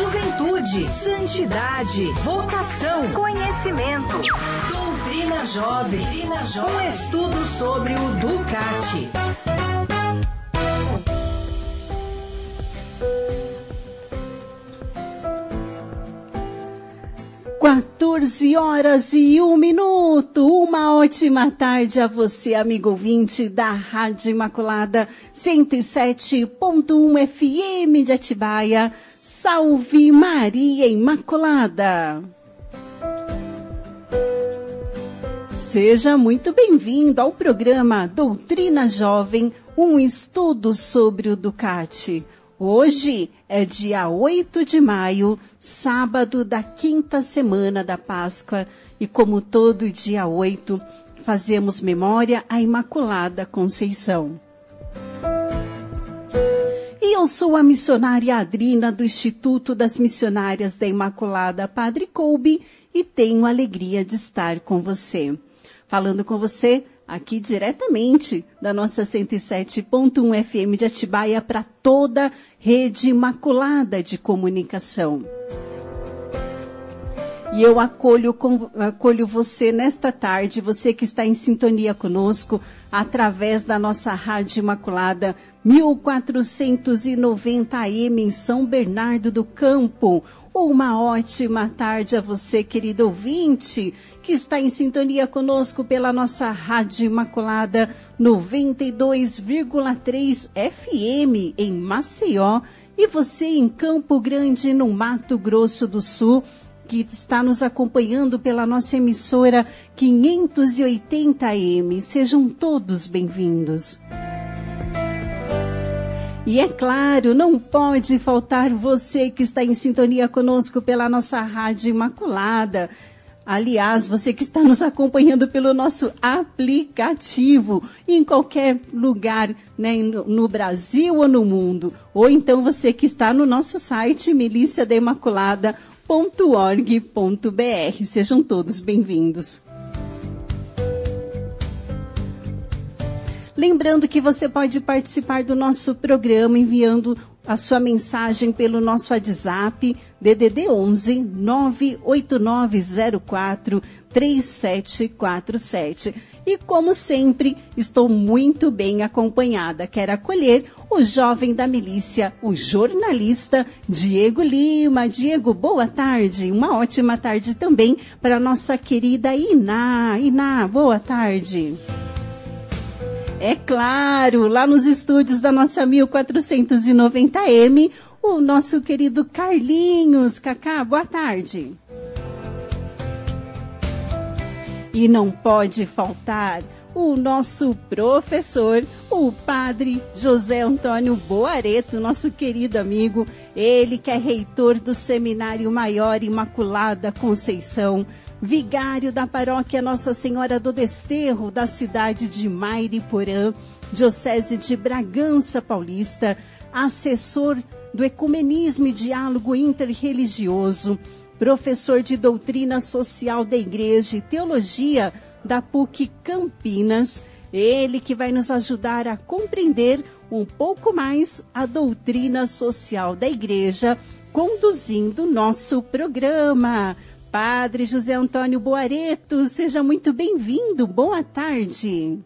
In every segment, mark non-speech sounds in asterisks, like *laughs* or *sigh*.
juventude, santidade, vocação, conhecimento. Doutrina Jovem. Doutrina Jovem. Um estudo sobre o Ducati. 14 horas e um minuto. Uma ótima tarde a você, amigo ouvinte da Rádio Imaculada 107.1 FM de Atibaia. Salve Maria Imaculada! Seja muito bem-vindo ao programa Doutrina Jovem, um estudo sobre o Ducati. Hoje é dia 8 de maio, sábado da quinta semana da Páscoa, e como todo dia 8, fazemos memória à Imaculada Conceição. E eu sou a missionária Adrina do Instituto das Missionárias da Imaculada Padre Coube e tenho a alegria de estar com você. Falando com você aqui diretamente da nossa 107.1 FM de Atibaia para toda rede imaculada de comunicação. E eu acolho, acolho você nesta tarde, você que está em sintonia conosco, através da nossa Rádio Imaculada 1490 AM em São Bernardo do Campo. Uma ótima tarde a você, querido ouvinte, que está em sintonia conosco pela nossa Rádio Imaculada 92,3 FM em Maceió e você em Campo Grande, no Mato Grosso do Sul, que está nos acompanhando pela nossa emissora 580M. Sejam todos bem-vindos. E é claro, não pode faltar você que está em sintonia conosco pela nossa Rádio Imaculada Aliás, você que está nos acompanhando pelo nosso aplicativo, em qualquer lugar, né, no, Brasil ou no mundo, ou então você que está no nosso site miliciadeimaculada.org.br. Sejam todos bem-vindos. Lembrando que você pode participar do nosso programa enviando a sua mensagem pelo nosso WhatsApp DDD 11 98904 3747. E como sempre, estou muito bem acompanhada. Quero acolher o jovem da milícia, o jornalista Diego Lima. Diego, boa tarde. Uma ótima tarde também para nossa querida Iná. Iná, boa tarde. É claro, lá nos estúdios da nossa 1490M, o nosso querido Carlinhos. Cacá, boa tarde. E não pode faltar o nosso professor, o padre José Antônio Boareto, nosso querido amigo, ele que é reitor do Seminário Maior Imaculada Conceição, vigário da paróquia Nossa Senhora do Desterro, da cidade de Mairiporã, Diocese de Bragança Paulista, assessor do Ecumenismo e Diálogo Interreligioso, professor de Doutrina Social da Igreja e Teologia da PUC Campinas, ele que vai nos ajudar a compreender um pouco mais a doutrina social da Igreja, conduzindo nosso programa. Padre José Antônio Boareto, seja muito bem-vindo. Boa tarde.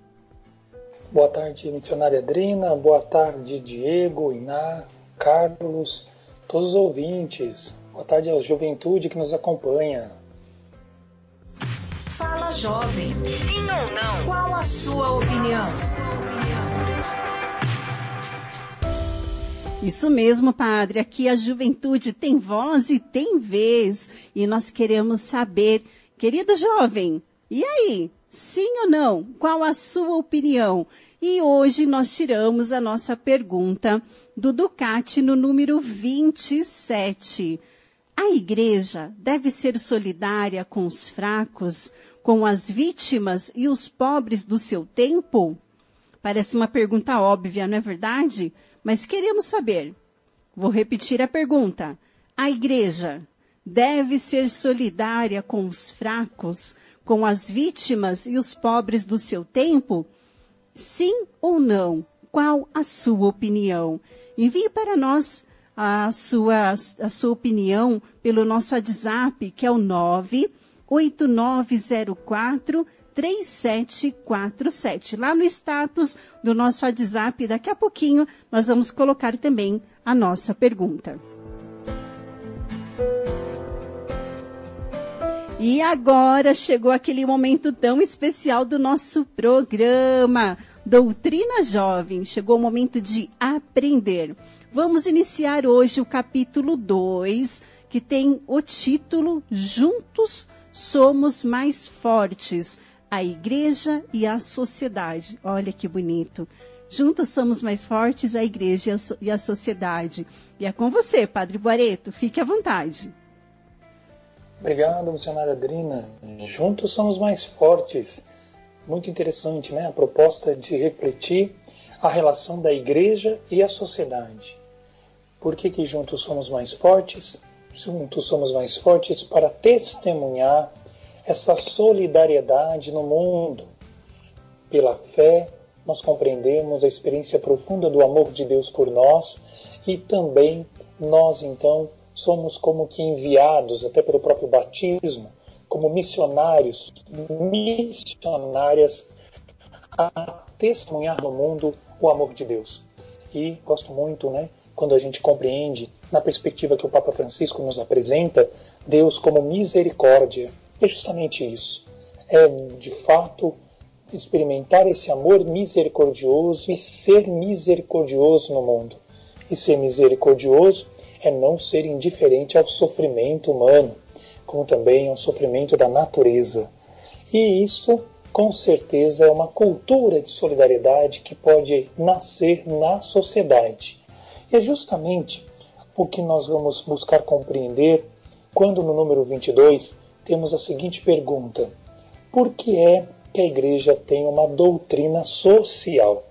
Boa tarde, missionária Adrina. Boa tarde, Diego, Iná, Carlos, todos os ouvintes. Boa tarde à juventude que nos acompanha. Fala, jovem. Sim ou não? Qual a sua opinião? Isso mesmo, padre. Aqui a juventude tem voz e tem vez. E nós queremos saber, querido jovem, e aí? Sim ou não? Qual a sua opinião? E hoje nós tiramos a nossa pergunta do Ducati no número 27. A igreja deve ser solidária com os fracos, com as vítimas e os pobres do seu tempo? Parece uma pergunta óbvia, não é verdade? Mas queremos saber. Vou repetir a pergunta. A igreja deve ser solidária com os fracos, com as vítimas e os pobres do seu tempo? Sim ou não? Qual a sua opinião? Envie para nós a sua, a sua opinião pelo nosso WhatsApp, que é o 98904 3747. Lá no status do nosso WhatsApp, daqui a pouquinho, nós vamos colocar também a nossa pergunta. E agora chegou aquele momento tão especial do nosso programa, Doutrina Jovem. Chegou o momento de aprender. Vamos iniciar hoje o capítulo 2, que tem o título Juntos Somos Mais Fortes a igreja e a sociedade. Olha que bonito. Juntos somos mais fortes, a igreja e a sociedade. E é com você, Padre Boareto. Fique à vontade. Obrigado, missionária Adrina. Juntos somos mais fortes. Muito interessante, né? A proposta de refletir a relação da igreja e a sociedade. Por que, que juntos somos mais fortes? Juntos somos mais fortes para testemunhar essa solidariedade no mundo. Pela fé, nós compreendemos a experiência profunda do amor de Deus por nós e também nós, então, somos como que enviados, até pelo próprio batismo, como missionários, missionárias a testemunhar no mundo o amor de Deus. E gosto muito, né, quando a gente compreende, na perspectiva que o Papa Francisco nos apresenta, Deus como misericórdia é justamente isso. É, de fato, experimentar esse amor misericordioso e ser misericordioso no mundo. E ser misericordioso é não ser indiferente ao sofrimento humano, como também ao sofrimento da natureza. E isto, com certeza, é uma cultura de solidariedade que pode nascer na sociedade. É justamente o que nós vamos buscar compreender quando, no número 22, temos a seguinte pergunta: Por que é que a igreja tem uma doutrina social?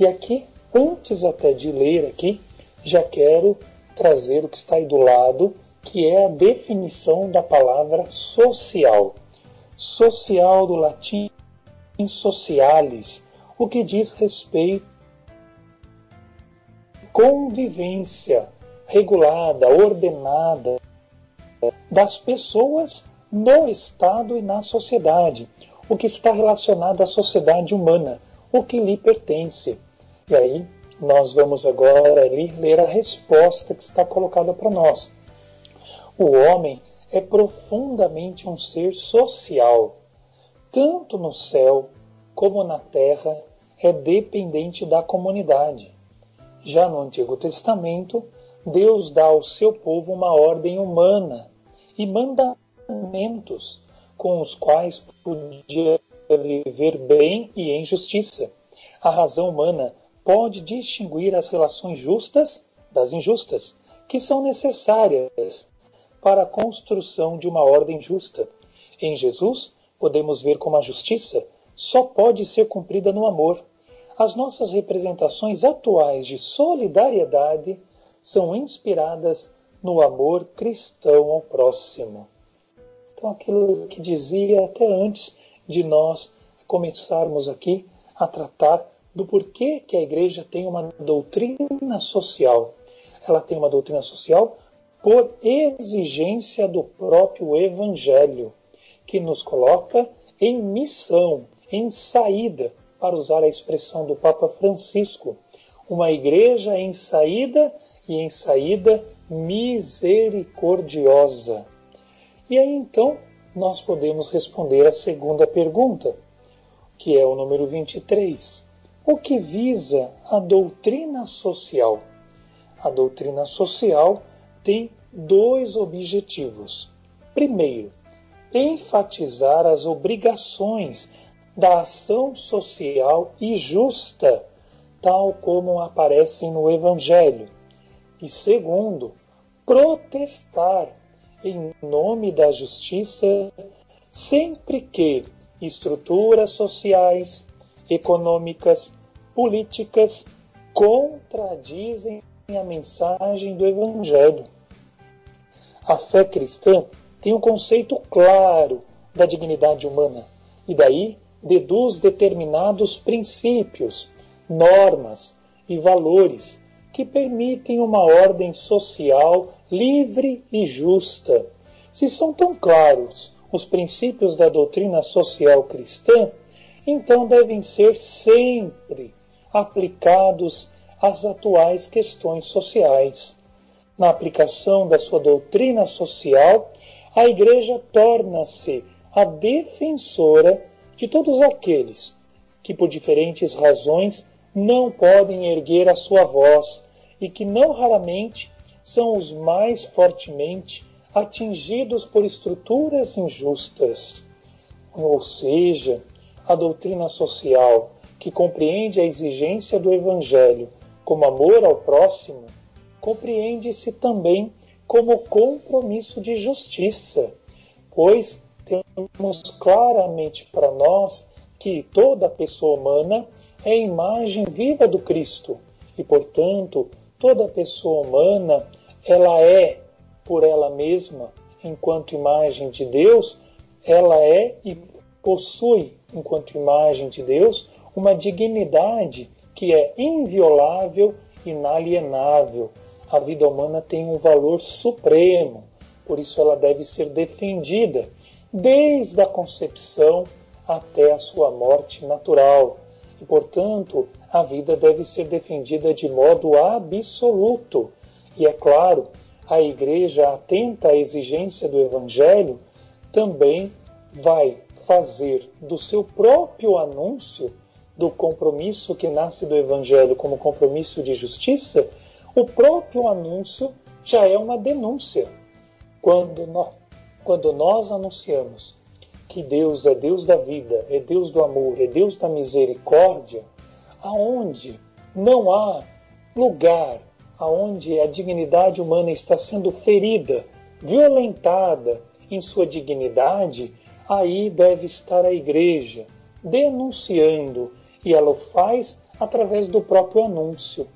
E aqui, antes até de ler aqui, já quero trazer o que está aí do lado, que é a definição da palavra social. Social do latim socialis, o que diz respeito convivência regulada, ordenada das pessoas no Estado e na sociedade, o que está relacionado à sociedade humana, o que lhe pertence. E aí, nós vamos agora ler a resposta que está colocada para nós. O homem é profundamente um ser social. Tanto no céu como na terra é dependente da comunidade. Já no Antigo Testamento, Deus dá ao seu povo uma ordem humana e manda mandamentos com os quais podia viver bem e em justiça. A razão humana pode distinguir as relações justas das injustas, que são necessárias para a construção de uma ordem justa. Em Jesus, podemos ver como a justiça só pode ser cumprida no amor. As nossas representações atuais de solidariedade são inspiradas no amor cristão ao próximo. Então, aquilo que dizia até antes de nós começarmos aqui a tratar do porquê que a igreja tem uma doutrina social. Ela tem uma doutrina social por exigência do próprio Evangelho, que nos coloca em missão, em saída, para usar a expressão do Papa Francisco, uma igreja em saída e em saída misericordiosa. E aí então nós podemos responder a segunda pergunta, que é o número 23. O que visa a doutrina social? A doutrina social tem dois objetivos. Primeiro, enfatizar as obrigações da ação social e justa, tal como aparecem no Evangelho. E segundo, protestar em nome da justiça, sempre que estruturas sociais, econômicas, políticas contradizem a mensagem do Evangelho. A fé cristã tem um conceito claro da dignidade humana e daí deduz determinados princípios, normas e valores que permitem uma ordem social livre e justa. Se são tão claros os princípios da doutrina social cristã, então devem ser sempre aplicados às atuais questões sociais. Na aplicação da sua doutrina social, a Igreja torna-se a defensora de todos aqueles que, por diferentes razões, não podem erguer a sua voz e que não raramente são os mais fortemente atingidos por estruturas injustas. Ou seja, a doutrina social, que compreende a exigência do Evangelho como amor ao próximo, compreende-se também como compromisso de justiça, pois temos claramente para nós que toda pessoa humana é imagem viva do Cristo e, portanto, toda pessoa humana ela é por ela mesma, enquanto imagem de Deus, ela é e possui, enquanto imagem de Deus, uma dignidade que é inviolável, inalienável. A vida humana tem um valor supremo, por isso ela deve ser defendida desde a concepção até a sua morte natural. E, portanto, a vida deve ser defendida de modo absoluto. E é claro, a igreja atenta à exigência do evangelho também vai fazer do seu próprio anúncio do compromisso que nasce do evangelho como compromisso de justiça, o próprio anúncio já é uma denúncia. Quando nós, quando nós anunciamos que Deus é Deus da vida, é Deus do amor, é Deus da misericórdia, aonde não há lugar aonde a dignidade humana está sendo ferida, violentada em sua dignidade, aí deve estar a igreja denunciando, e ela o faz através do próprio anúncio,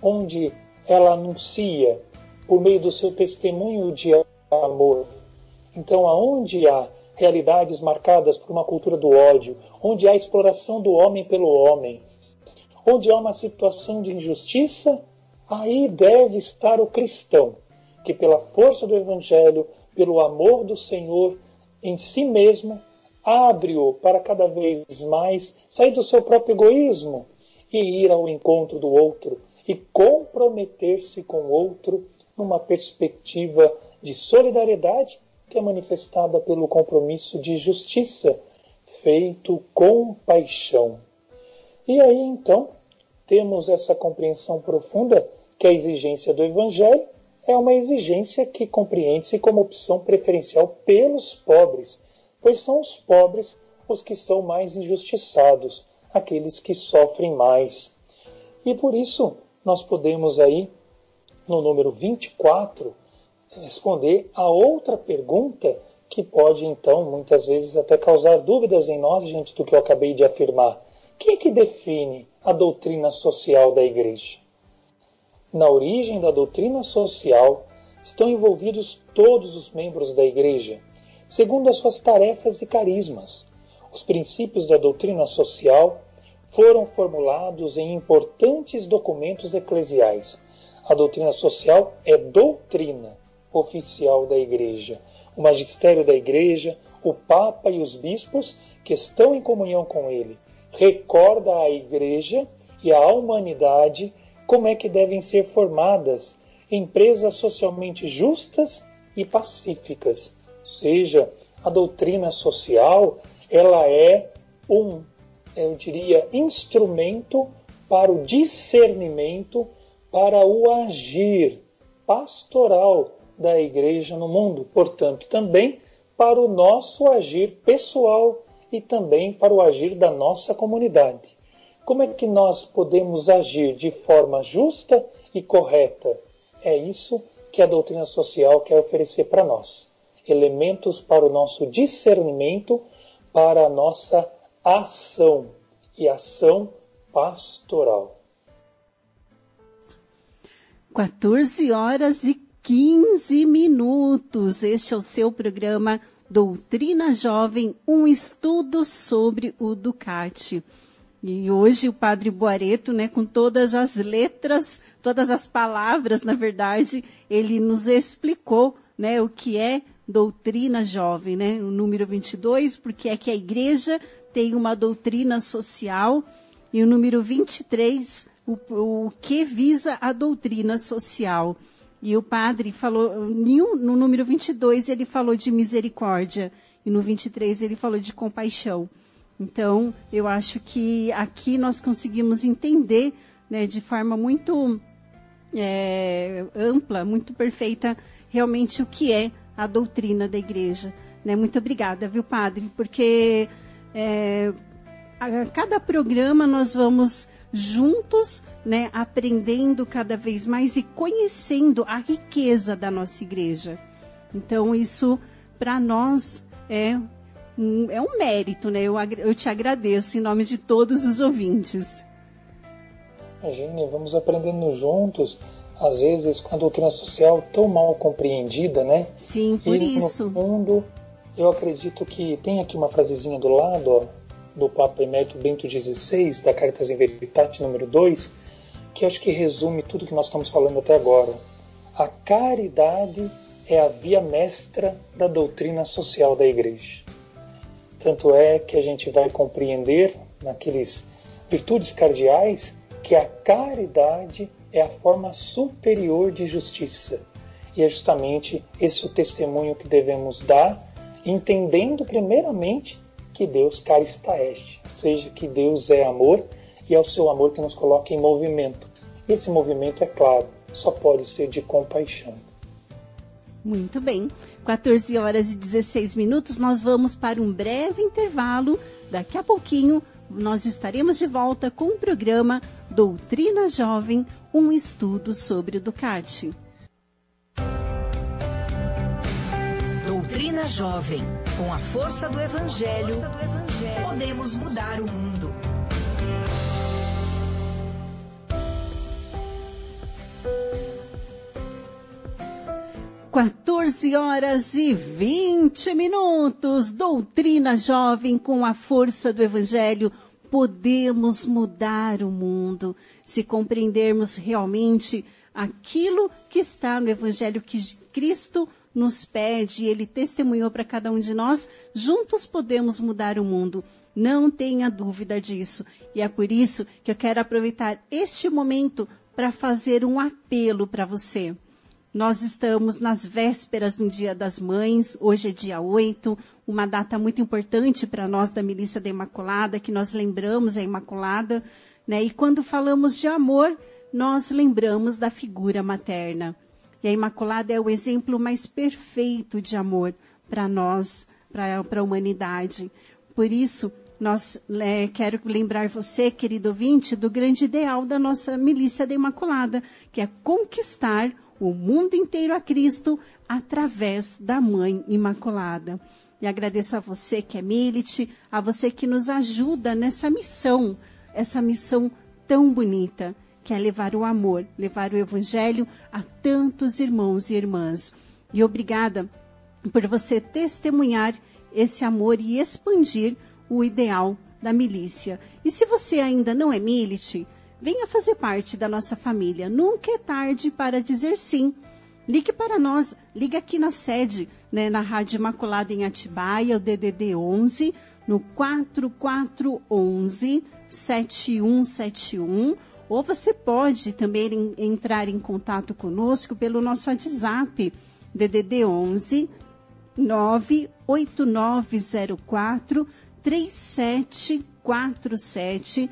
onde ela anuncia por meio do seu testemunho de amor. Então, aonde há realidades marcadas por uma cultura do ódio, onde há exploração do homem pelo homem, onde há uma situação de injustiça, Aí deve estar o cristão, que pela força do Evangelho, pelo amor do Senhor em si mesmo, abre-o para cada vez mais sair do seu próprio egoísmo e ir ao encontro do outro e comprometer-se com o outro numa perspectiva de solidariedade que é manifestada pelo compromisso de justiça feito com paixão. E aí então temos essa compreensão profunda que a exigência do Evangelho é uma exigência que compreende-se como opção preferencial pelos pobres, pois são os pobres os que são mais injustiçados, aqueles que sofrem mais. E por isso nós podemos aí, no número 24, responder a outra pergunta que pode então muitas vezes até causar dúvidas em nós diante do que eu acabei de afirmar. Quem é que define a doutrina social da igreja? Na origem da doutrina social estão envolvidos todos os membros da igreja, segundo as suas tarefas e carismas. Os princípios da doutrina social foram formulados em importantes documentos eclesiais. A doutrina social é doutrina oficial da igreja. O magistério da igreja, o papa e os bispos que estão em comunhão com ele recorda à igreja e à humanidade como é que devem ser formadas empresas socialmente justas e pacíficas. Ou seja, a doutrina social, ela é um, eu diria, instrumento para o discernimento, para o agir pastoral da igreja no mundo, portanto, também para o nosso agir pessoal e também para o agir da nossa comunidade. Como é que nós podemos agir de forma justa e correta? É isso que a doutrina social quer oferecer para nós. Elementos para o nosso discernimento, para a nossa ação e ação pastoral. 14 horas e 15 minutos. Este é o seu programa Doutrina Jovem, um estudo sobre o Ducati. E hoje o Padre Boareto, né, com todas as letras, todas as palavras, na verdade, ele nos explicou, né, o que é doutrina jovem, né? O número 22, porque é que a igreja tem uma doutrina social, e o número 23, o, o que visa a doutrina social. E o padre falou, no número 22 ele falou de misericórdia, e no 23 ele falou de compaixão. Então, eu acho que aqui nós conseguimos entender né, de forma muito é, ampla, muito perfeita, realmente o que é a doutrina da igreja. Né? Muito obrigada, viu, padre? Porque é, a cada programa nós vamos juntos, né, aprendendo cada vez mais e conhecendo a riqueza da nossa igreja. Então, isso para nós é um, é um mérito, né? Eu, eu te agradeço em nome de todos os ouvintes. Imagine, vamos aprendendo juntos às vezes, com a doutrina social tão mal compreendida, né? Sim, por e, isso. No fundo, eu acredito que tem aqui uma frasezinha do lado, ó, do Papa Emérito Bento XVI, da Caritas in Veritate número 2, que acho que resume tudo que nós estamos falando até agora. A caridade é a via mestra da doutrina social da Igreja. Tanto é que a gente vai compreender naqueles virtudes cardeais que a caridade é a forma superior de justiça. E é justamente esse o testemunho que devemos dar, entendendo primeiramente que Deus está este, ou seja, que Deus é amor e é o seu amor que nos coloca em movimento. E esse movimento, é claro, só pode ser de compaixão. Muito bem. 14 horas e 16 minutos, nós vamos para um breve intervalo. Daqui a pouquinho, nós estaremos de volta com o programa Doutrina Jovem, um estudo sobre o Ducati. Doutrina Jovem. Com a força do Evangelho, força do evangelho podemos mudar o mundo. Quatorze horas e vinte minutos. Doutrina Jovem com a força do Evangelho podemos mudar o mundo se compreendermos realmente aquilo que está no Evangelho que Cristo nos pede, ele testemunhou para cada um de nós, juntos podemos mudar o mundo. Não tenha dúvida disso. E é por isso que eu quero aproveitar este momento para fazer um apelo para você. Nós estamos nas vésperas do Dia das Mães, hoje é dia 8, uma data muito importante para nós da Milícia da Imaculada, que nós lembramos a Imaculada, né? E quando falamos de amor, nós lembramos da figura materna. E a Imaculada é o exemplo mais perfeito de amor para nós, para a humanidade. Por isso, nós é, quero lembrar você, querido ouvinte, do grande ideal da nossa milícia da Imaculada, que é conquistar o mundo inteiro a Cristo através da Mãe Imaculada. E agradeço a você que é milite, a você que nos ajuda nessa missão, essa missão tão bonita, que é levar o amor, levar o evangelho a tantos irmãos e irmãs. E obrigada por você testemunhar esse amor e expandir o ideal da milícia. E se você ainda não é milite, venha fazer parte da nossa família. Nunca é tarde para dizer sim. Ligue para nós, ligue aqui na sede, né, na Rádio Imaculada em Atibaia, o DDD 11, no 4411 7171 ou você pode também entrar em contato conosco pelo nosso WhatsApp DDD 11 98904 3747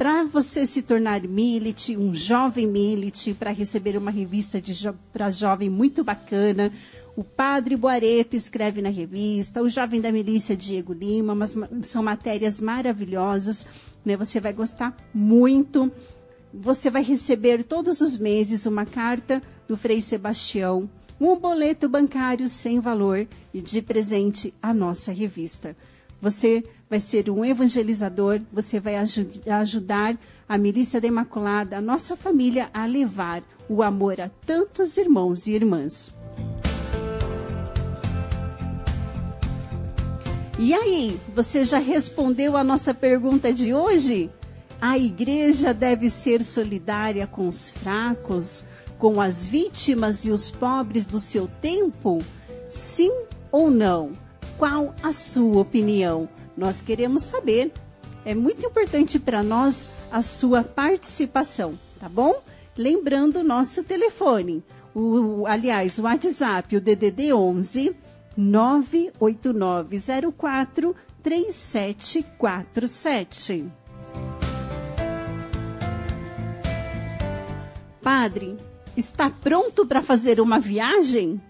para você se tornar milite, um jovem milite, para receber uma revista jo para jovem muito bacana. O Padre Boareto escreve na revista, o Jovem da Milícia Diego Lima, mas são matérias maravilhosas, né? Você vai gostar muito. Você vai receber todos os meses uma carta do Frei Sebastião, um boleto bancário sem valor e de presente a nossa revista. Você vai ser um evangelizador, você vai ajud ajudar a Milícia da Imaculada, a nossa família, a levar o amor a tantos irmãos e irmãs. E aí, você já respondeu a nossa pergunta de hoje? A igreja deve ser solidária com os fracos, com as vítimas e os pobres do seu tempo? Sim ou não? Qual a sua opinião? Nós queremos saber. É muito importante para nós a sua participação, tá bom? Lembrando o nosso telefone, o, aliás, o WhatsApp, o DDD 11 98904 3747. Padre, está pronto para fazer uma viagem?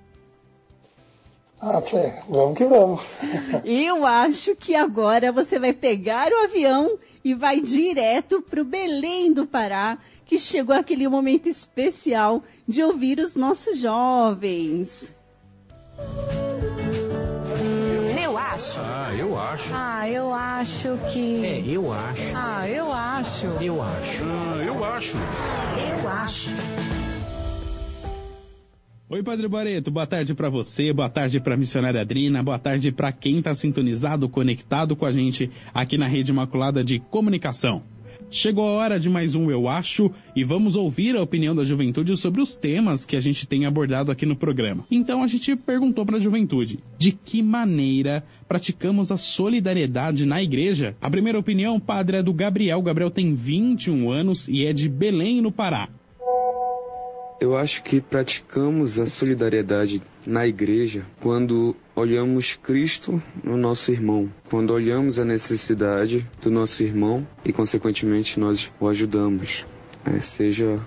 Ah, sim. vamos que vamos. *laughs* Eu acho que agora você vai pegar o avião e vai direto para o Belém do Pará, que chegou aquele momento especial de ouvir os nossos jovens. Eu acho. Ah, eu acho. Ah, eu acho que. É, eu acho. Ah, eu acho. Eu acho. Ah, eu acho. Eu acho. Oi, Padre Bareto, boa tarde para você, boa tarde para missionária Adrina, boa tarde para quem está sintonizado, conectado com a gente aqui na Rede Imaculada de Comunicação. Chegou a hora de mais um Eu Acho e vamos ouvir a opinião da juventude sobre os temas que a gente tem abordado aqui no programa. Então a gente perguntou para a juventude: de que maneira praticamos a solidariedade na igreja? A primeira opinião, padre, é do Gabriel. Gabriel tem 21 anos e é de Belém, no Pará. Eu acho que praticamos a solidariedade na igreja quando olhamos Cristo no nosso irmão, quando olhamos a necessidade do nosso irmão e, consequentemente, nós o ajudamos, né? seja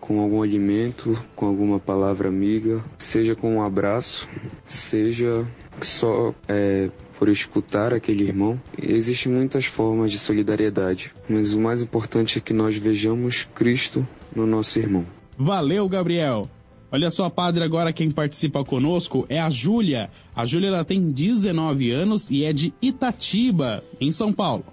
com algum alimento, com alguma palavra amiga, seja com um abraço, seja só é, por escutar aquele irmão. Existem muitas formas de solidariedade, mas o mais importante é que nós vejamos Cristo no nosso irmão. Valeu, Gabriel. Olha só, padre, agora quem participa conosco é a Júlia. A Júlia ela tem 19 anos e é de Itatiba, em São Paulo.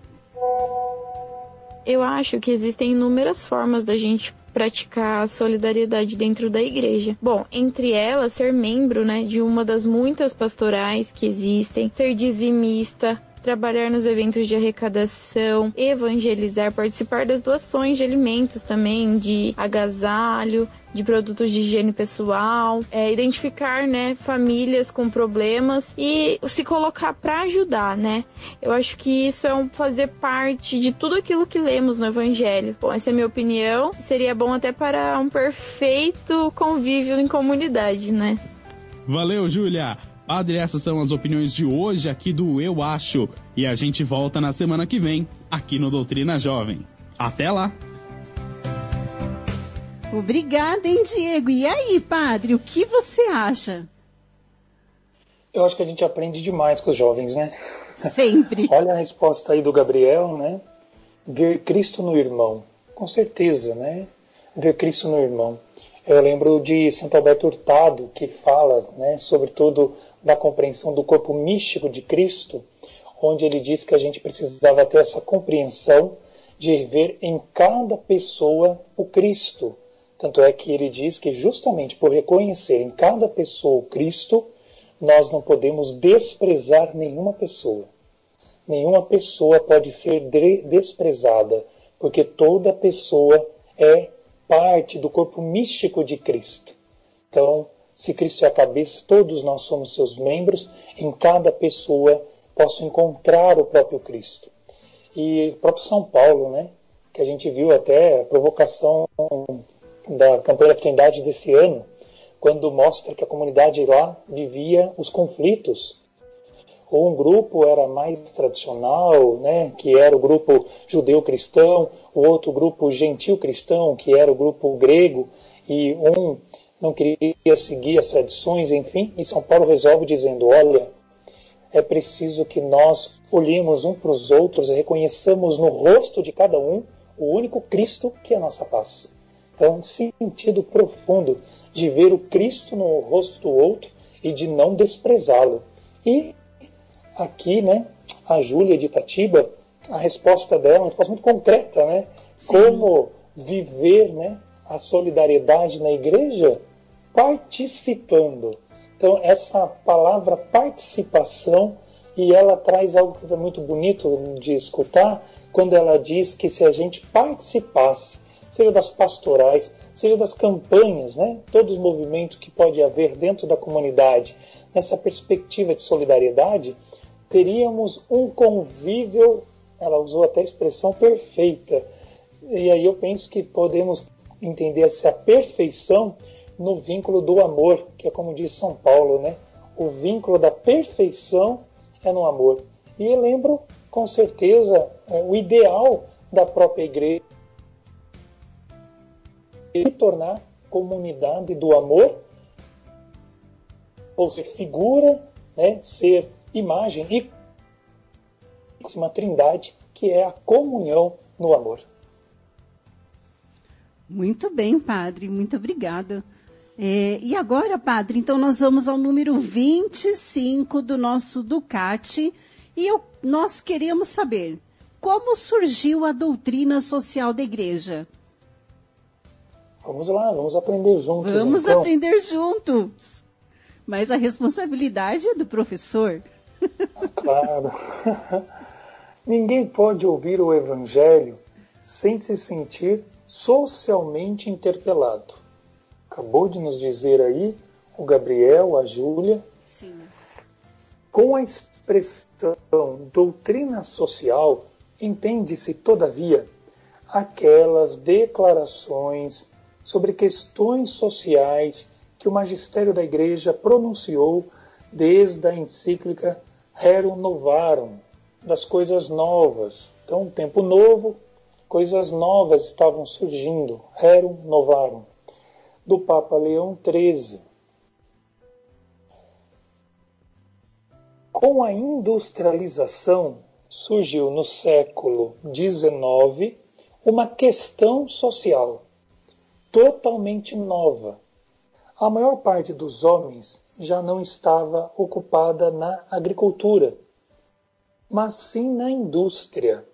Eu acho que existem inúmeras formas da gente praticar a solidariedade dentro da igreja. Bom, entre elas, ser membro, né, de uma das muitas pastorais que existem, ser dizimista, trabalhar nos eventos de arrecadação, evangelizar, participar das doações de alimentos também, de agasalho, de produtos de higiene pessoal, é, identificar, né, famílias com problemas e se colocar para ajudar, né? Eu acho que isso é um fazer parte de tudo aquilo que lemos no Evangelho. Bom, essa é a minha opinião. Seria bom até para um perfeito convívio em comunidade, né? Valeu, Júlia! Padre, essas são as opiniões de hoje aqui do Eu Acho. E a gente volta na semana que vem, aqui no Doutrina Jovem. Até lá! Obrigada, hein, Diego? E aí, padre, o que você acha? Eu acho que a gente aprende demais com os jovens, né? Sempre. *laughs* Olha a resposta aí do Gabriel, né? Ver Cristo no irmão. Com certeza, né? Ver Cristo no irmão. Eu lembro de Santo Alberto Hurtado, que fala, né, sobretudo da compreensão do corpo místico de Cristo, onde ele diz que a gente precisava ter essa compreensão de ver em cada pessoa o Cristo. Tanto é que ele diz que justamente por reconhecer em cada pessoa o Cristo, nós não podemos desprezar nenhuma pessoa. Nenhuma pessoa pode ser desprezada, porque toda pessoa é parte do corpo místico de Cristo. Então, se Cristo é a cabeça, todos nós somos seus membros, em cada pessoa posso encontrar o próprio Cristo. E o próprio São Paulo, né, que a gente viu até a provocação da campanha da Trindade desse ano, quando mostra que a comunidade lá vivia os conflitos. Um grupo era mais tradicional, né, que era o grupo judeu-cristão, o outro grupo gentil-cristão, que era o grupo grego, e um não queria seguir as tradições, enfim, e São Paulo resolve dizendo: olha, é preciso que nós olhemos um para os outros e reconheçamos no rosto de cada um o único Cristo que é a nossa paz. Então, um sentido profundo de ver o Cristo no rosto do outro e de não desprezá-lo. E aqui, né, a Júlia de Itatiba, a resposta dela é uma resposta muito concreta, né? Sim. Como viver, né, a solidariedade na igreja participando. Então, essa palavra participação E ela traz algo que é muito bonito de escutar quando ela diz que se a gente participasse, seja das pastorais, seja das campanhas, né, todos os movimentos que pode haver dentro da comunidade, nessa perspectiva de solidariedade, teríamos um convívio, ela usou até a expressão perfeita. E aí eu penso que podemos entender essa perfeição no vínculo do amor, que é como diz São Paulo, né? O vínculo da perfeição é no amor. E lembro, com certeza, é, o ideal da própria igreja se tornar comunidade do amor, ou ser figura, né, ser imagem e uma trindade, que é a comunhão no amor. Muito bem, padre, muito obrigada. É, e agora, padre, então nós vamos ao número 25 do nosso Ducati e eu, nós queremos saber como surgiu a doutrina social da igreja. Vamos lá, vamos aprender juntos. Vamos então. aprender juntos. Mas a responsabilidade é do professor. Claro. *laughs* Ninguém pode ouvir o Evangelho sem se sentir socialmente interpelado. Acabou de nos dizer aí o Gabriel, a Júlia. Sim. Com a expressão doutrina social, entende-se, todavia, aquelas declarações sobre questões sociais que o magistério da Igreja pronunciou desde a encíclica Rerum Novarum, das coisas novas. Então, um tempo novo, coisas novas estavam surgindo, Rerum Novarum, do Papa Leão XIII. Com a industrialização, surgiu no século XIX uma questão social totalmente nova. A maior parte dos homens já não estava ocupada na agricultura, mas sim na indústria.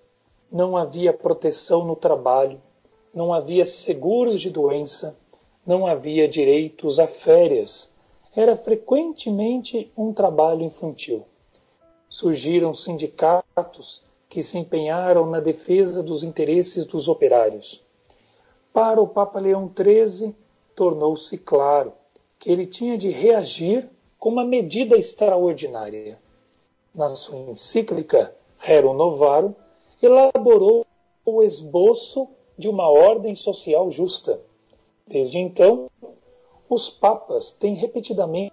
Não havia proteção no trabalho, não havia seguros de doença, não havia direitos a férias. Era frequentemente um trabalho infantil. Surgiram sindicatos que se empenharam na defesa dos interesses dos operários. Para o Papa Leão XIII, tornou-se claro que ele tinha de reagir com uma medida extraordinária. Na sua encíclica Rerum Novarum, elaborou o esboço de uma ordem social justa. Desde então, os papas têm repetidamente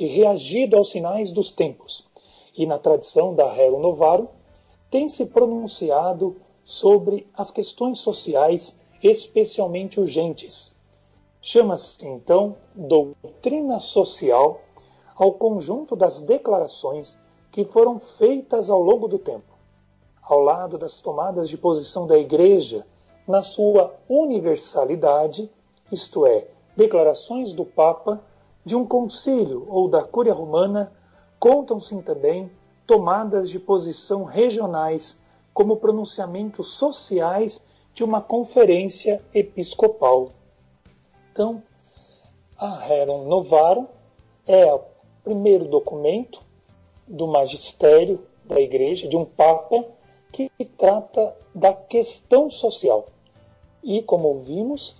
reagido aos sinais dos tempos e, na tradição da Rerum Novarum, têm se pronunciado sobre as questões sociais especialmente urgentes. Chama-se, então, doutrina social ao conjunto das declarações que foram feitas ao longo do tempo, ao lado das tomadas de posição da Igreja na sua universalidade, isto é, declarações do Papa, de um concílio ou da Cúria Romana, contam-se também tomadas de posição regionais, como pronunciamentos sociais de uma conferência episcopal. Então, a Rerum Novarum é o primeiro documento do magistério da Igreja, de um Papa, que trata da questão social. E, como vimos,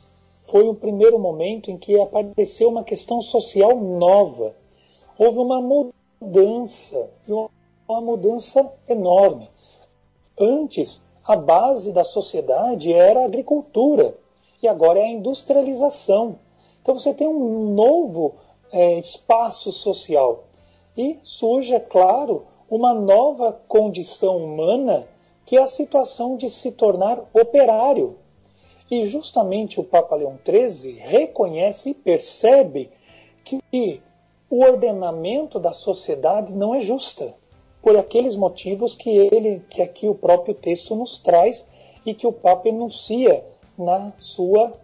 foi o primeiro momento em que apareceu uma questão social nova. Houve uma mudança, uma mudança enorme. Antes, a base da sociedade era a agricultura e agora é a industrialização. Então você tem um novo é, espaço social e surge, é claro, uma nova condição humana que é a situação de se tornar operário. E justamente o Papa Leão XIII reconhece e percebe que o ordenamento da sociedade não é justa, por aqueles motivos que ele, que aqui o próprio texto nos traz e que o Papa enuncia na sua,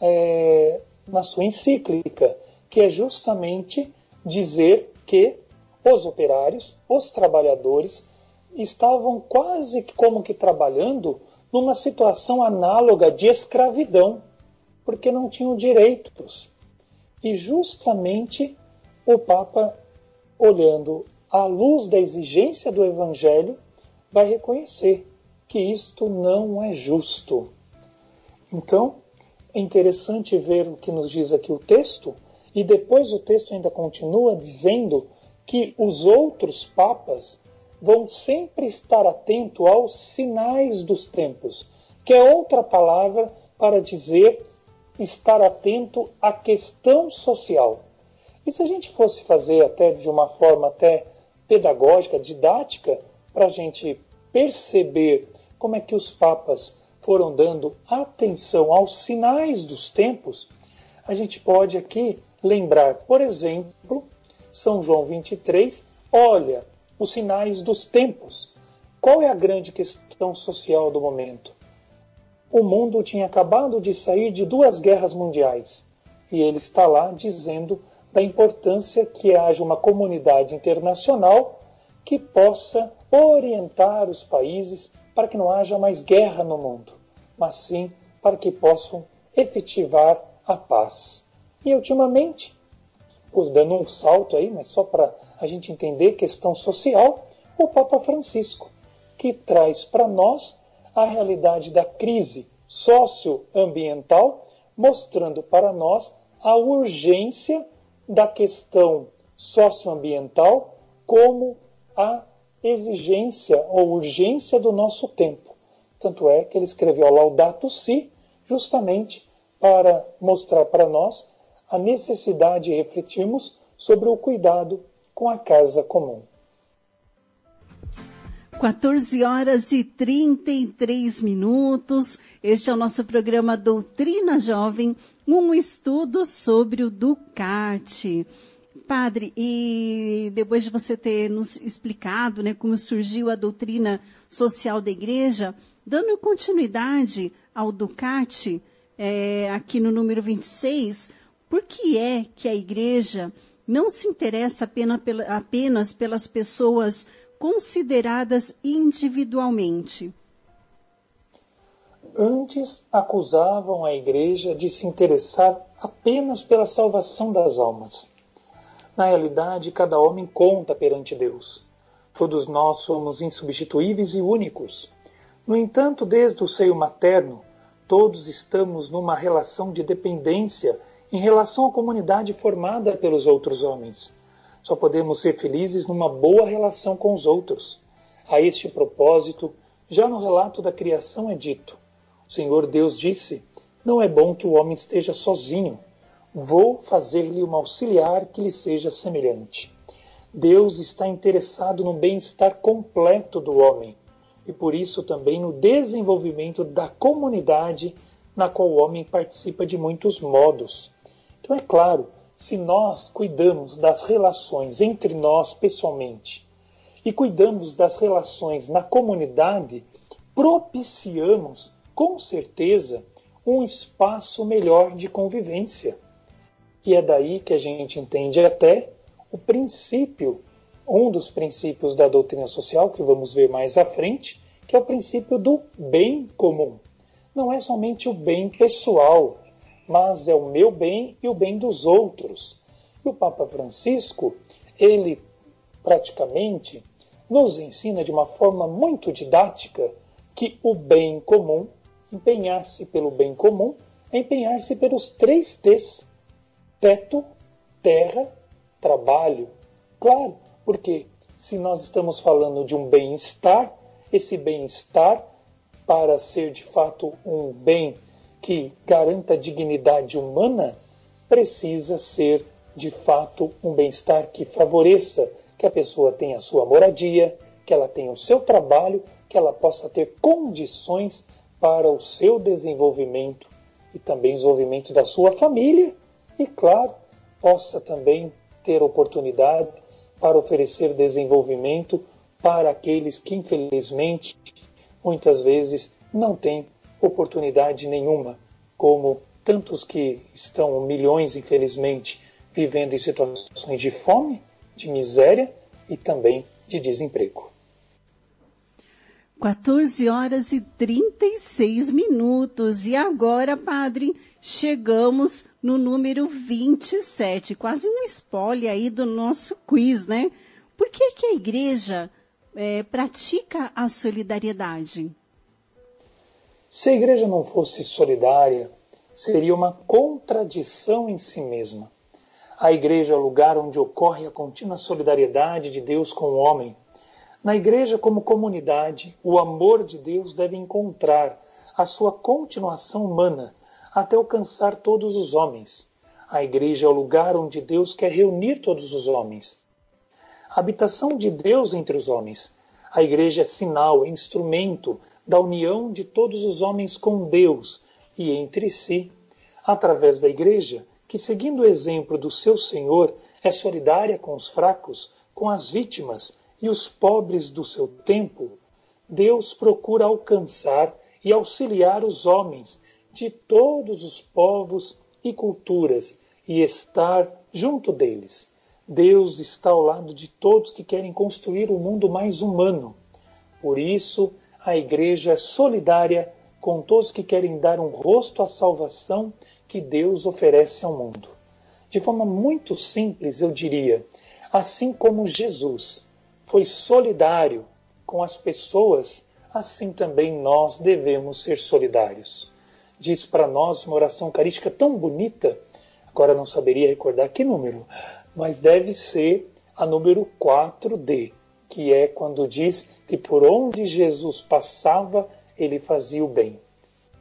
é, na sua encíclica, que é justamente dizer que os operários, os trabalhadores, estavam quase como que trabalhando numa situação análoga de escravidão, porque não tinham direitos. E justamente o Papa, olhando à luz da exigência do Evangelho, vai reconhecer que isto não é justo. Então, é interessante ver o que nos diz aqui o texto, e depois o texto ainda continua dizendo que os outros papas vão sempre estar atento aos sinais dos tempos, que é outra palavra para dizer estar atento à questão social. E se a gente fosse fazer até de uma forma até pedagógica, didática, para a gente perceber como é que os papas foram dando atenção aos sinais dos tempos, a gente pode aqui lembrar, por exemplo, São João 23, olha os sinais dos tempos. Qual é a grande questão social do momento? O mundo tinha acabado de sair de duas guerras mundiais e ele está lá dizendo da importância que haja uma comunidade internacional que possa orientar os países para que não haja mais guerra no mundo, mas sim para que possam efetivar a paz. E ultimamente, dando um salto aí, mas só para a gente entender questão social, o Papa Francisco, que traz para nós a realidade da crise socioambiental, mostrando para nós a urgência da questão socioambiental como a exigência ou urgência do nosso tempo. Tanto é que ele escreveu Laudato Si, justamente para mostrar para nós a necessidade de refletirmos sobre o cuidado com a casa comum. 14 horas e 33 minutos. Este é o nosso programa Doutrina Jovem, um estudo sobre o Ducati. Padre, e depois de você ter nos explicado né, como surgiu a doutrina social da igreja, dando continuidade ao Ducati, é, aqui no número 26, por que é que a igreja não se interessa apenas, apenas pelas pessoas consideradas individualmente? Antes acusavam a igreja de se interessar apenas pela salvação das almas. Na realidade, cada homem conta perante Deus. Todos nós somos insubstituíveis e únicos. No entanto, desde o seio materno, todos estamos numa relação de dependência em relação à comunidade formada pelos outros homens. Só podemos ser felizes numa boa relação com os outros. A este propósito, já no relato da criação é dito: O Senhor Deus disse: Não é bom que o homem esteja sozinho. Vou fazer-lhe uma auxiliar que lhe seja semelhante. Deus está interessado no bem-estar completo do homem e por isso também no desenvolvimento da comunidade na qual o homem participa de muitos modos. Então, é claro, se nós cuidamos das relações entre nós pessoalmente e cuidamos das relações na comunidade, propiciamos, com certeza, um espaço melhor de convivência. E é daí que a gente entende até o princípio, um dos princípios da doutrina social, que vamos ver mais à frente, que é o princípio do bem comum. Não é somente o bem pessoal, mas é o meu bem e o bem dos outros. E o Papa Francisco, ele praticamente nos ensina de uma forma muito didática que o bem comum, empenhar-se pelo bem comum, é empenhar-se pelos três T's: teto, terra, trabalho. Claro, porque se nós estamos falando de um bem-estar, esse bem-estar, para ser de fato um bem que garanta a dignidade humana precisa ser, de fato, um bem-estar que favoreça que a pessoa tenha a sua moradia, que ela tenha o seu trabalho, que ela possa ter condições para o seu desenvolvimento e também desenvolvimento da sua família e, claro, possa também ter oportunidade para oferecer desenvolvimento para aqueles que, infelizmente, muitas vezes não têm oportunidade nenhuma, como tantos que estão, milhões infelizmente, vivendo em situações de fome, de miséria e também de desemprego. 14 horas e 36 minutos. E agora, padre, chegamos no número 27. Quase um spoiler aí do nosso quiz, né? Por que, que a igreja é, pratica a solidariedade? Se a igreja não fosse solidária, seria uma contradição em si mesma. A igreja é o lugar onde ocorre a contínua solidariedade de Deus com o homem. Na igreja, como comunidade, o amor de Deus deve encontrar a sua continuação humana até alcançar todos os homens. A igreja é o lugar onde Deus quer reunir todos os homens. A habitação de Deus entre os homens. A igreja é sinal, é instrumento da união de todos os homens com Deus e entre si. Através da igreja, que, seguindo o exemplo do seu Senhor, é solidária com os fracos, com as vítimas e os pobres do seu tempo, Deus procura alcançar e auxiliar os homens de todos os povos e culturas e estar junto deles. Deus está ao lado de todos que querem construir um mundo mais humano. Por isso, a Igreja é solidária com todos que querem dar um rosto à salvação que Deus oferece ao mundo. De forma muito simples, eu diria, assim como Jesus foi solidário com as pessoas, assim também nós devemos ser solidários. Diz para nós uma oração carística tão bonita, agora não saberia recordar que número, mas deve ser a número 4D, que é quando diz que por onde Jesus passava, ele fazia o bem.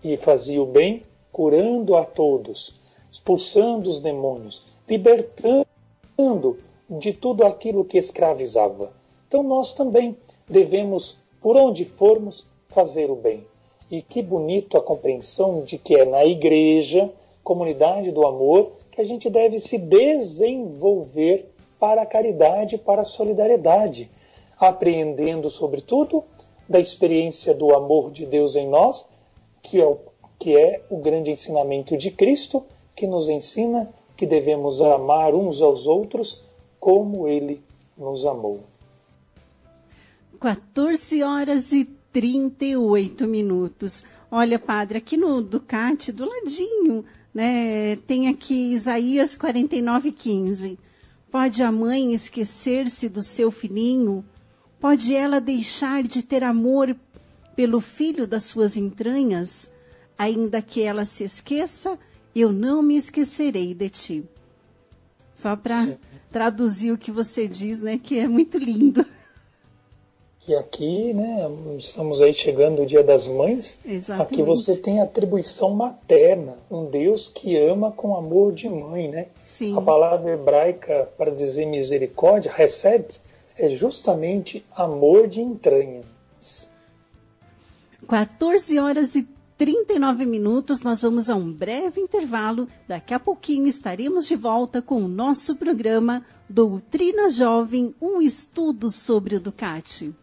E fazia o bem curando a todos, expulsando os demônios, libertando de tudo aquilo que escravizava. Então nós também devemos, por onde formos, fazer o bem. E que bonito a compreensão de que é na igreja, comunidade do amor, que a gente deve se desenvolver para a caridade, para a solidariedade, apreendendo, sobretudo, da experiência do amor de Deus em nós, que é o que é o grande ensinamento de Cristo, que nos ensina que devemos amar uns aos outros como ele nos amou. 14 horas e 38 minutos. Olha, padre, aqui no Ducati, do ladinho, né, tem aqui Isaías 49, 15. Pode a mãe esquecer-se do seu filhinho? Pode ela deixar de ter amor pelo filho das suas entranhas? ainda que ela se esqueça, eu não me esquecerei de ti. Só para traduzir o que você diz, né, que é muito lindo. E aqui, né, estamos aí chegando o Dia das Mães. Exatamente. Aqui você tem a atribuição materna, um Deus que ama com amor de mãe, né? Sim. A palavra hebraica para dizer misericórdia, recebe, é justamente amor de entranhas. 14 horas e 39 minutos, nós vamos a um breve intervalo. Daqui a pouquinho estaremos de volta com o nosso programa Doutrina Jovem, um estudo sobre o Ducati.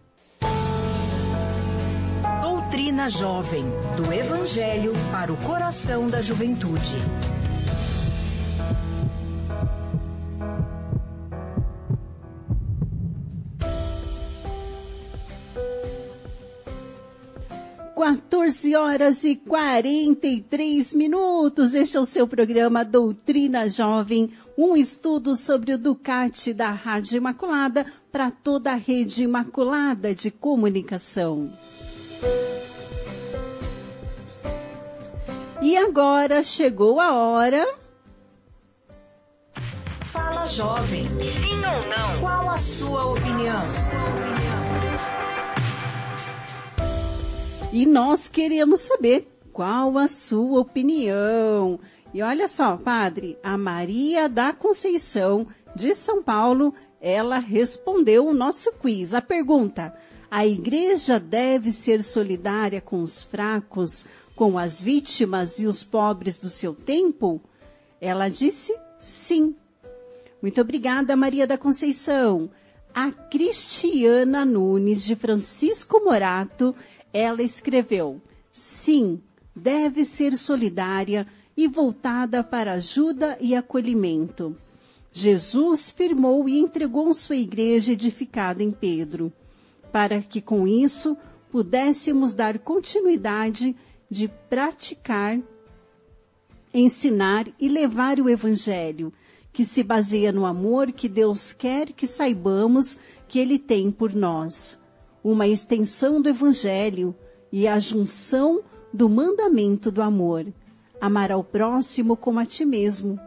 Doutrina Jovem, do Evangelho para o coração da juventude. 14 horas e 43 minutos. Este é o seu programa Doutrina Jovem, um estudo sobre o Ducati da Rádio Imaculada para toda a rede imaculada de comunicação. E agora chegou a hora. Fala jovem. Sim ou não? Qual a sua opinião? E nós queremos saber qual a sua opinião. E olha só, padre, a Maria da Conceição de São Paulo, ela respondeu o nosso quiz. A pergunta: a igreja deve ser solidária com os fracos, com as vítimas e os pobres do seu tempo? Ela disse sim. Muito obrigada, Maria da Conceição. A Cristiana Nunes de Francisco Morato ela escreveu: sim, deve ser solidária e voltada para ajuda e acolhimento. Jesus firmou e entregou sua igreja edificada em Pedro, para que com isso pudéssemos dar continuidade de praticar, ensinar e levar o evangelho, que se baseia no amor que Deus quer que saibamos que ele tem por nós, uma extensão do Evangelho e a junção do mandamento do amor, amar ao próximo como a ti mesmo.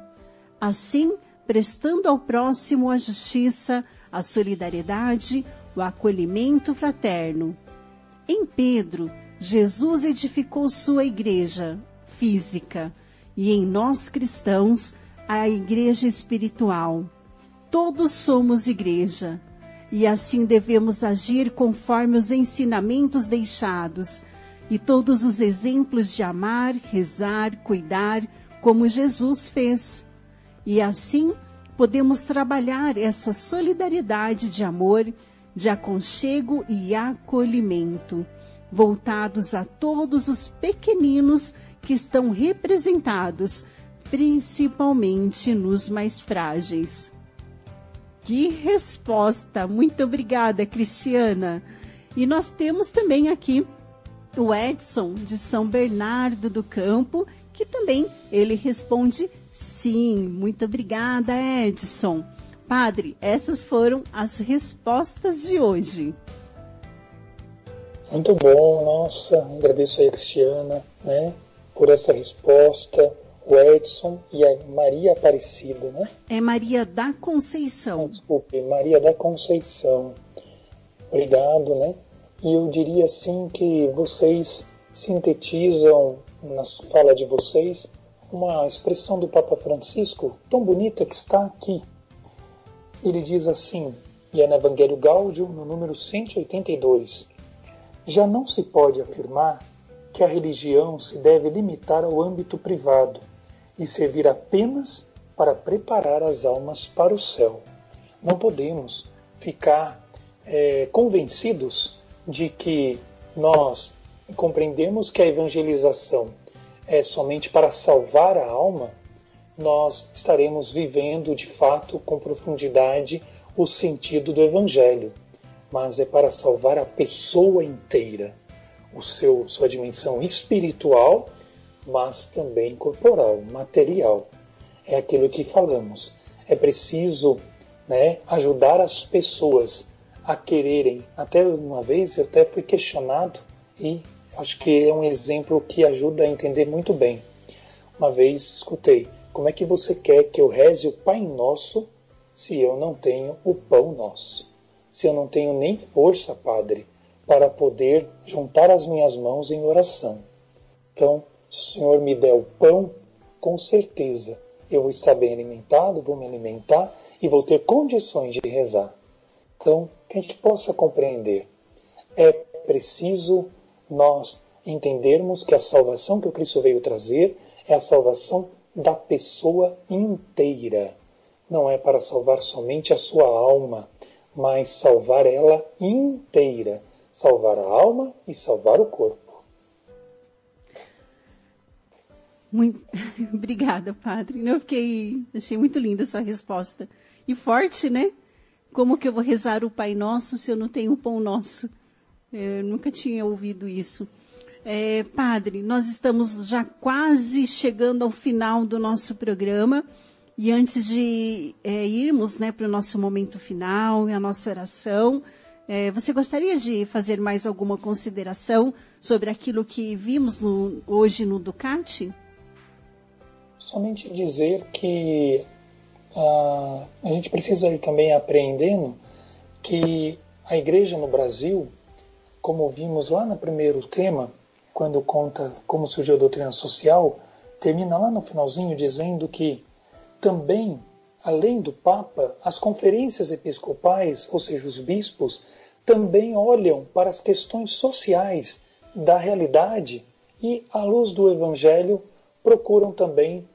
Assim, prestando ao próximo a justiça, a solidariedade, o acolhimento fraterno. Em Pedro, Jesus edificou sua igreja física e em nós cristãos, a igreja espiritual. Todos somos igreja e assim devemos agir conforme os ensinamentos deixados e todos os exemplos de amar, rezar, cuidar, como Jesus fez. E assim podemos trabalhar essa solidariedade de amor, de aconchego e acolhimento, voltados a todos os pequeninos que estão representados, principalmente nos mais frágeis. Que resposta! Muito obrigada, Cristiana. E nós temos também aqui o Edson de São Bernardo do Campo, que também ele responde sim. Muito obrigada, Edson. Padre, essas foram as respostas de hoje. Muito bom, nossa, agradeço aí Cristiana, né, por essa resposta, o Edson e a Maria Aparecida, né? É Maria da Conceição. Não, desculpe, Maria da Conceição. Obrigado, né? E eu diria assim que vocês sintetizam na fala de vocês uma expressão do Papa Francisco tão bonita que está aqui. Ele diz assim, e é no Evangelho Gáudio, no número 182: Já não se pode afirmar que a religião se deve limitar ao âmbito privado e servir apenas para preparar as almas para o céu. Não podemos ficar é, convencidos de que nós compreendemos que a evangelização é somente para salvar a alma, nós estaremos vivendo de fato com profundidade o sentido do Evangelho, mas é para salvar a pessoa inteira, o seu sua dimensão espiritual mas também corporal, material. É aquilo que falamos. É preciso né, ajudar as pessoas a quererem. Até uma vez eu até fui questionado e acho que é um exemplo que ajuda a entender muito bem. Uma vez escutei: como é que você quer que eu reze o Pai Nosso se eu não tenho o pão nosso? Se eu não tenho nem força, Padre, para poder juntar as minhas mãos em oração. Então, se o Senhor me der o pão, com certeza eu vou estar bem alimentado, vou me alimentar e vou ter condições de rezar. Então, que a gente possa compreender, é preciso nós entendermos que a salvação que o Cristo veio trazer é a salvação da pessoa inteira. Não é para salvar somente a sua alma, mas salvar ela inteira. Salvar a alma e salvar o corpo. Muito... *laughs* Obrigada, padre. Eu fiquei, achei muito linda a sua resposta. E forte, né? Como que eu vou rezar o Pai Nosso se eu não tenho o pão nosso? Eu nunca tinha ouvido isso. É, padre, nós estamos já quase chegando ao final do nosso programa. E antes de é, irmos né, para o nosso momento final a nossa oração, é, você gostaria de fazer mais alguma consideração sobre aquilo que vimos no, hoje no Ducati? Somente dizer que uh, a gente precisa ir também aprendendo que a igreja no Brasil, como vimos lá no primeiro tema, quando conta como surgiu a doutrina social, termina lá no finalzinho dizendo que também, além do Papa, as conferências episcopais, ou seja, os bispos, também olham para as questões sociais da realidade e, à luz do Evangelho, procuram também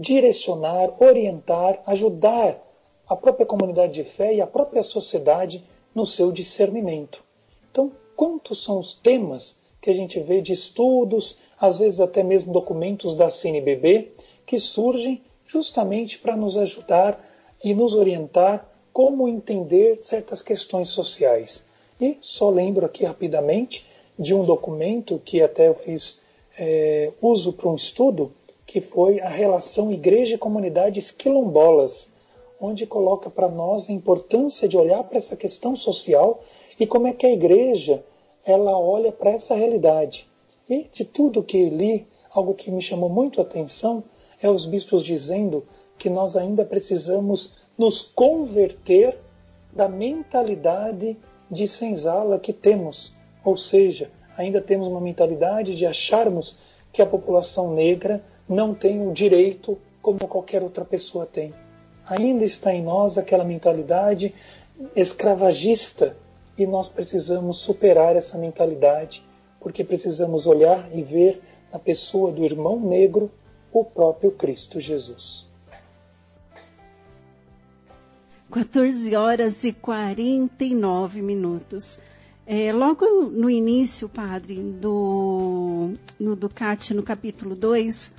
direcionar, orientar, ajudar a própria comunidade de fé e a própria sociedade no seu discernimento. Então, quantos são os temas que a gente vê de estudos, às vezes até mesmo documentos da CNBB, que surgem justamente para nos ajudar e nos orientar como entender certas questões sociais. E só lembro aqui rapidamente de um documento que até eu fiz é, uso para um estudo, que foi a relação igreja e comunidades quilombolas, onde coloca para nós a importância de olhar para essa questão social e como é que a igreja ela olha para essa realidade. E de tudo que li, algo que me chamou muito a atenção é os bispos dizendo que nós ainda precisamos nos converter da mentalidade de senzala que temos, ou seja, ainda temos uma mentalidade de acharmos que a população negra não tem o direito como qualquer outra pessoa tem. Ainda está em nós aquela mentalidade escravagista e nós precisamos superar essa mentalidade, porque precisamos olhar e ver na pessoa do irmão negro o próprio Cristo Jesus. 14 horas e 49 minutos. É, logo no início, padre, do, no Ducati, no capítulo 2,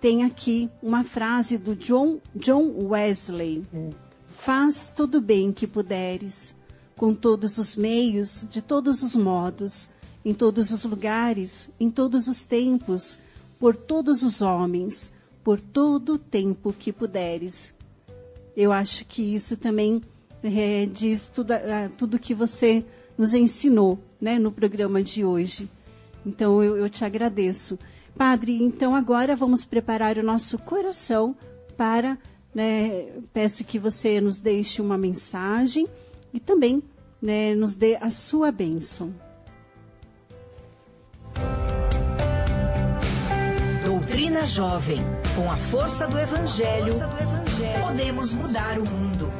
tem aqui uma frase do John, John Wesley. Hum. Faz todo o bem que puderes, com todos os meios, de todos os modos, em todos os lugares, em todos os tempos, por todos os homens, por todo o tempo que puderes. Eu acho que isso também é, diz tudo, uh, tudo que você nos ensinou né, no programa de hoje. Então eu, eu te agradeço. Padre, então agora vamos preparar o nosso coração para. Né, peço que você nos deixe uma mensagem e também né, nos dê a sua bênção. Doutrina Jovem. Com a força do Evangelho, força do evangelho podemos mudar o mundo.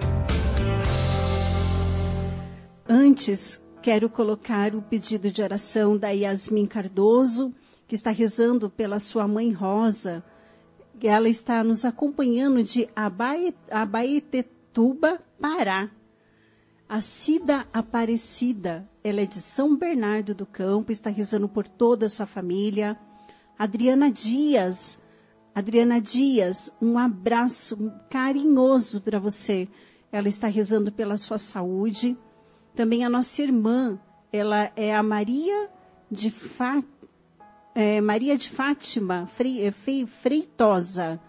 Antes, Quero colocar o pedido de oração da Yasmin Cardoso, que está rezando pela sua mãe Rosa. Ela está nos acompanhando de Abaetetuba, Pará. A Cida Aparecida, ela é de São Bernardo do Campo, está rezando por toda a sua família. Adriana Dias, Adriana Dias, um abraço carinhoso para você. Ela está rezando pela sua saúde. Também a nossa irmã, ela é a Maria de, Fá, é, Maria de Fátima é, Freitosa.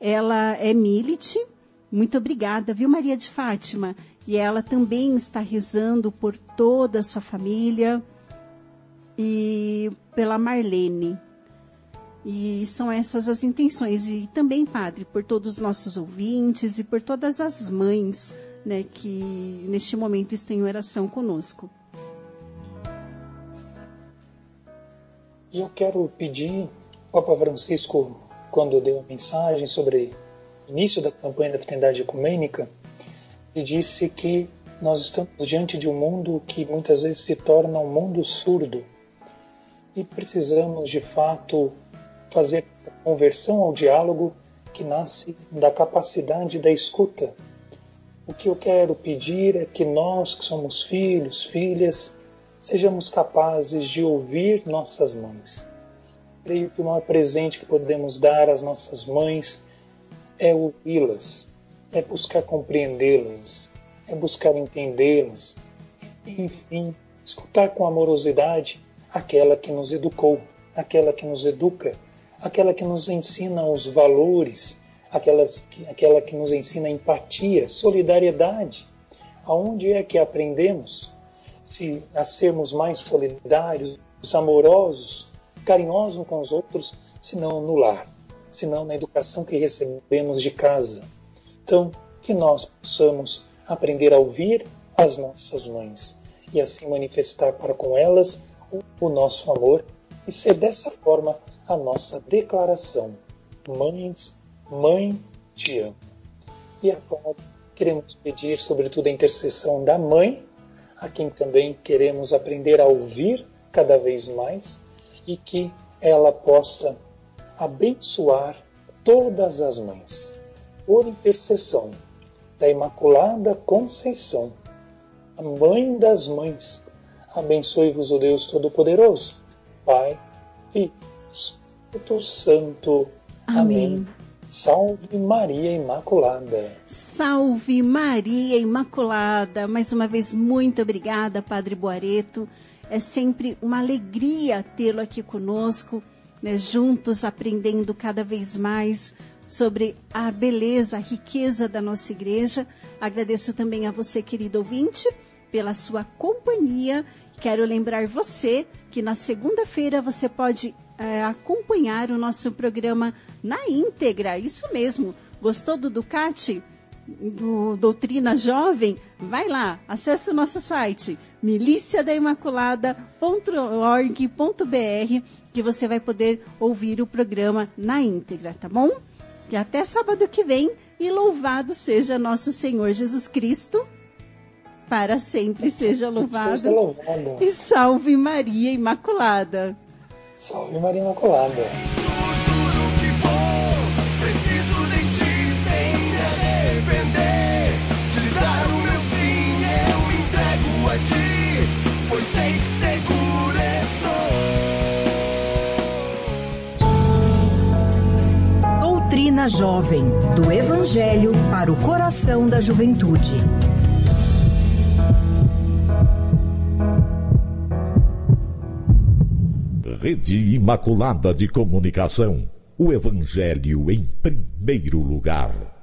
Ela é milite. Muito obrigada, viu, Maria de Fátima? E ela também está rezando por toda a sua família e pela Marlene. E são essas as intenções. E também, Padre, por todos os nossos ouvintes e por todas as mães né, que neste momento estão em oração conosco. E eu quero pedir, Papa Francisco, quando deu a mensagem sobre o início da campanha da fraternidade ecumênica, ele disse que nós estamos diante de um mundo que muitas vezes se torna um mundo surdo. E precisamos de fato fazer essa conversão ao diálogo que nasce da capacidade da escuta. O que eu quero pedir é que nós, que somos filhos, filhas, sejamos capazes de ouvir nossas mães. Creio que o maior presente que podemos dar às nossas mães é ouvi-las, é buscar compreendê-las, é buscar entendê-las, enfim, escutar com amorosidade aquela que nos educou, aquela que nos educa, aquela que nos ensina os valores aquelas que, aquela que nos ensina empatia, solidariedade. Aonde é que aprendemos se a sermos mais solidários, amorosos, carinhosos com os outros, se não no lar, se não na educação que recebemos de casa? Então, que nós possamos aprender a ouvir as nossas mães e assim manifestar para com elas o, nosso amor e ser dessa forma a nossa declaração. Mães Mãe, te amo. E agora queremos pedir, sobretudo, a intercessão da mãe, a quem também queremos aprender a ouvir cada vez mais e que ela possa abençoar todas as mães, por intercessão da Imaculada Conceição, a Mãe das Mães. Abençoe-vos o Deus Todo-Poderoso, Pai, Filho, Espírito Santo. Amém. Amém. Salve Maria Imaculada. Salve Maria Imaculada. Mais uma vez, muito obrigada, Padre Boareto. É sempre uma alegria tê-lo aqui conosco, né, juntos aprendendo cada vez mais sobre a beleza, a riqueza da nossa igreja. Agradeço também a você, querido ouvinte, pela sua companhia. Quero lembrar você que na segunda-feira você pode é, acompanhar o nosso programa na íntegra. Isso mesmo. Gostou do Ducati? Do Doutrina Jovem? Vai lá, acesse o nosso site miliciadaimaculada.org.br que você vai poder ouvir o programa na íntegra, tá bom? E até sábado que vem e louvado seja nosso Senhor Jesus Cristo. Para sempre seja louvado. Seja louvado. E salve Maria Imaculada. Salve Maria Imaculada. Pois sei que seguro estou. Doutrina Jovem, do Evangelho para o coração da juventude. Rede Imaculada de Comunicação. O Evangelho em primeiro lugar.